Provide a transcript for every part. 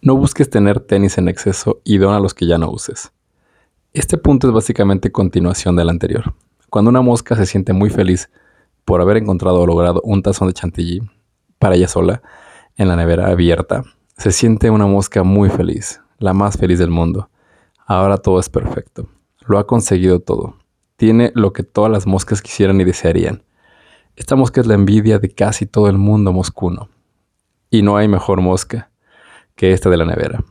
No busques tener tenis en exceso y dona los que ya no uses. Este punto es básicamente continuación del anterior. Cuando una mosca se siente muy feliz por haber encontrado o logrado un tazón de chantilly para ella sola en la nevera abierta, se siente una mosca muy feliz, la más feliz del mundo. Ahora todo es perfecto. Lo ha conseguido todo. Tiene lo que todas las moscas quisieran y desearían. Esta mosca es la envidia de casi todo el mundo moscuno. Y no hay mejor mosca que esta de la nevera.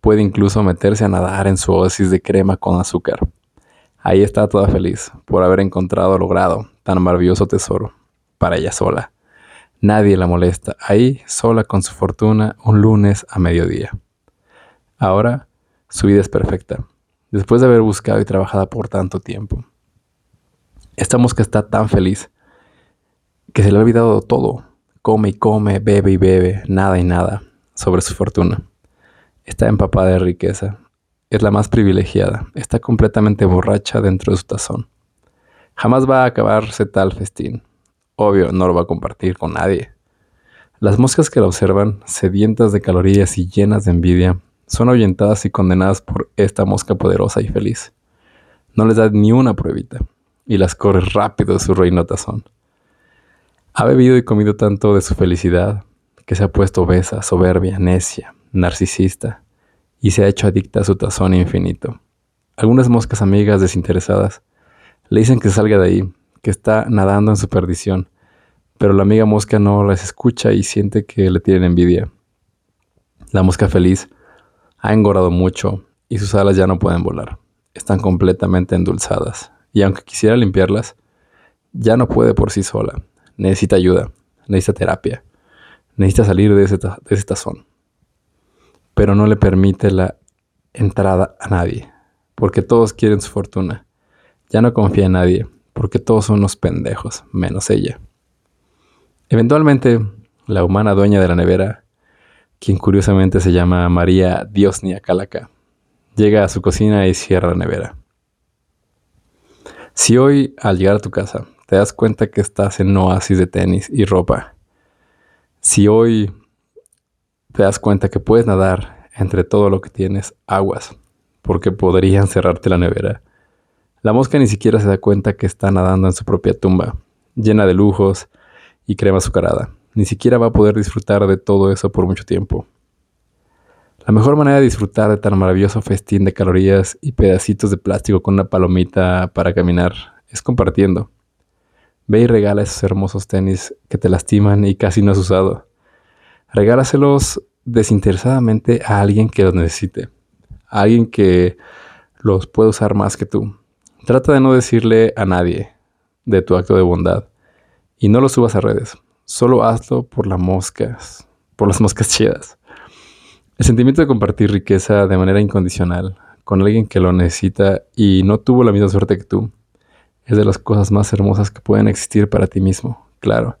Puede incluso meterse a nadar en su oasis de crema con azúcar. Ahí está toda feliz por haber encontrado logrado tan maravilloso tesoro para ella sola. Nadie la molesta, ahí sola con su fortuna un lunes a mediodía. Ahora su vida es perfecta, después de haber buscado y trabajado por tanto tiempo. Esta mosca está tan feliz que se le ha olvidado todo. Come y come, bebe y bebe, nada y nada sobre su fortuna. Está empapada de riqueza, es la más privilegiada, está completamente borracha dentro de su tazón. Jamás va a acabarse tal festín. Obvio, no lo va a compartir con nadie. Las moscas que la observan, sedientas de calorías y llenas de envidia, son ahuyentadas y condenadas por esta mosca poderosa y feliz. No les da ni una pruebita y las corre rápido de su reino tazón. Ha bebido y comido tanto de su felicidad que se ha puesto obesa, soberbia, necia, narcisista y se ha hecho adicta a su tazón infinito. Algunas moscas amigas desinteresadas le dicen que salga de ahí, que está nadando en su perdición, pero la amiga mosca no las escucha y siente que le tienen envidia. La mosca feliz ha engordado mucho y sus alas ya no pueden volar. Están completamente endulzadas y aunque quisiera limpiarlas, ya no puede por sí sola. Necesita ayuda, necesita terapia, necesita salir de ese, de ese tazón pero no le permite la entrada a nadie, porque todos quieren su fortuna. Ya no confía en nadie, porque todos son unos pendejos, menos ella. Eventualmente, la humana dueña de la nevera, quien curiosamente se llama María Diosnia Calaca, llega a su cocina y cierra la nevera. Si hoy, al llegar a tu casa, te das cuenta que estás en oasis de tenis y ropa, si hoy te das cuenta que puedes nadar entre todo lo que tienes aguas, porque podrían cerrarte la nevera. La mosca ni siquiera se da cuenta que está nadando en su propia tumba, llena de lujos y crema azucarada. Ni siquiera va a poder disfrutar de todo eso por mucho tiempo. La mejor manera de disfrutar de tan maravilloso festín de calorías y pedacitos de plástico con una palomita para caminar es compartiendo. Ve y regala esos hermosos tenis que te lastiman y casi no has usado. Regálaselos desinteresadamente a alguien que los necesite, a alguien que los pueda usar más que tú. Trata de no decirle a nadie de tu acto de bondad y no lo subas a redes. Solo hazlo por las moscas, por las moscas chidas. El sentimiento de compartir riqueza de manera incondicional con alguien que lo necesita y no tuvo la misma suerte que tú es de las cosas más hermosas que pueden existir para ti mismo, claro,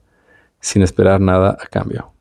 sin esperar nada a cambio.